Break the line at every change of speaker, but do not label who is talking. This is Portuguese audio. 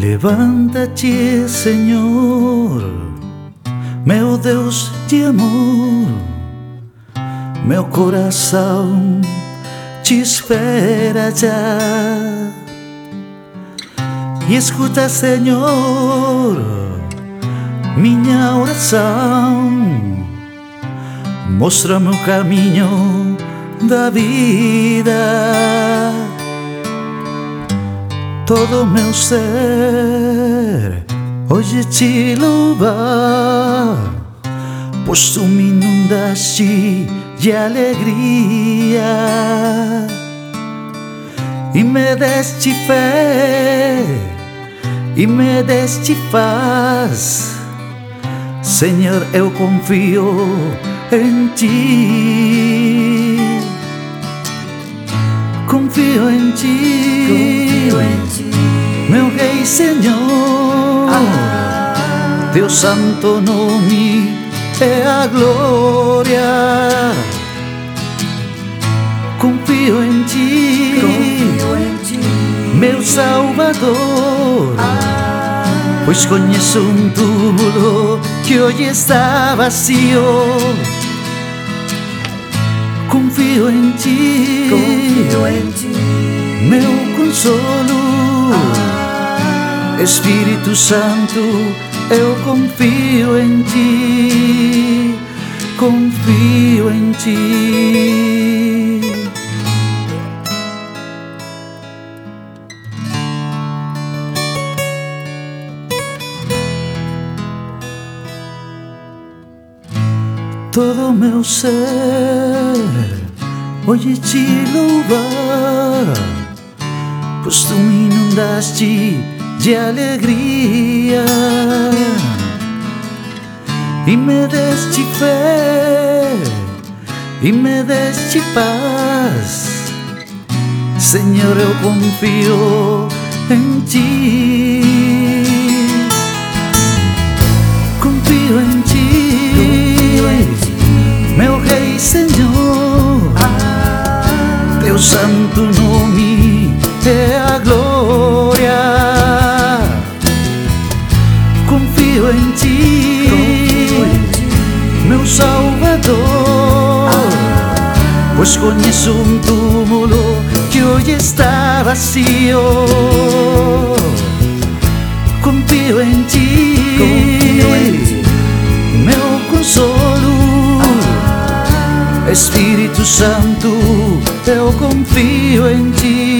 Levanta-te, Senhor, meu Deus de amor, meu coração te espera já. E escuta, Senhor, minha oração, mostra-me o caminho da vida todo meu ser hoje te louva, pois tu me inundaste de alegria e me deste fé e me deste paz. Senhor, eu confio em ti. Confio em ti.
Confio em ti.
Meu Rei Senhor,
Ah,
Teu santo nome é a glória. Confio em Ti,
confio em ti.
meu Salvador,
Ah,
pois conheço um túmulo que hoje está vazio. Confio em Ti,
confio em ti.
meu consolo.
Ah,
Espírito Santo, eu confio em ti, confio em ti. Todo meu ser hoje te louva pois tu me inundaste de alegria e me deste fé e me deste paz. Senhor, eu confio em ti. Meu Salvador, pois conheço um túmulo que hoje está vazio. Confio em ti,
Confio em ti.
meu consolo. Espírito Santo, eu confio em ti.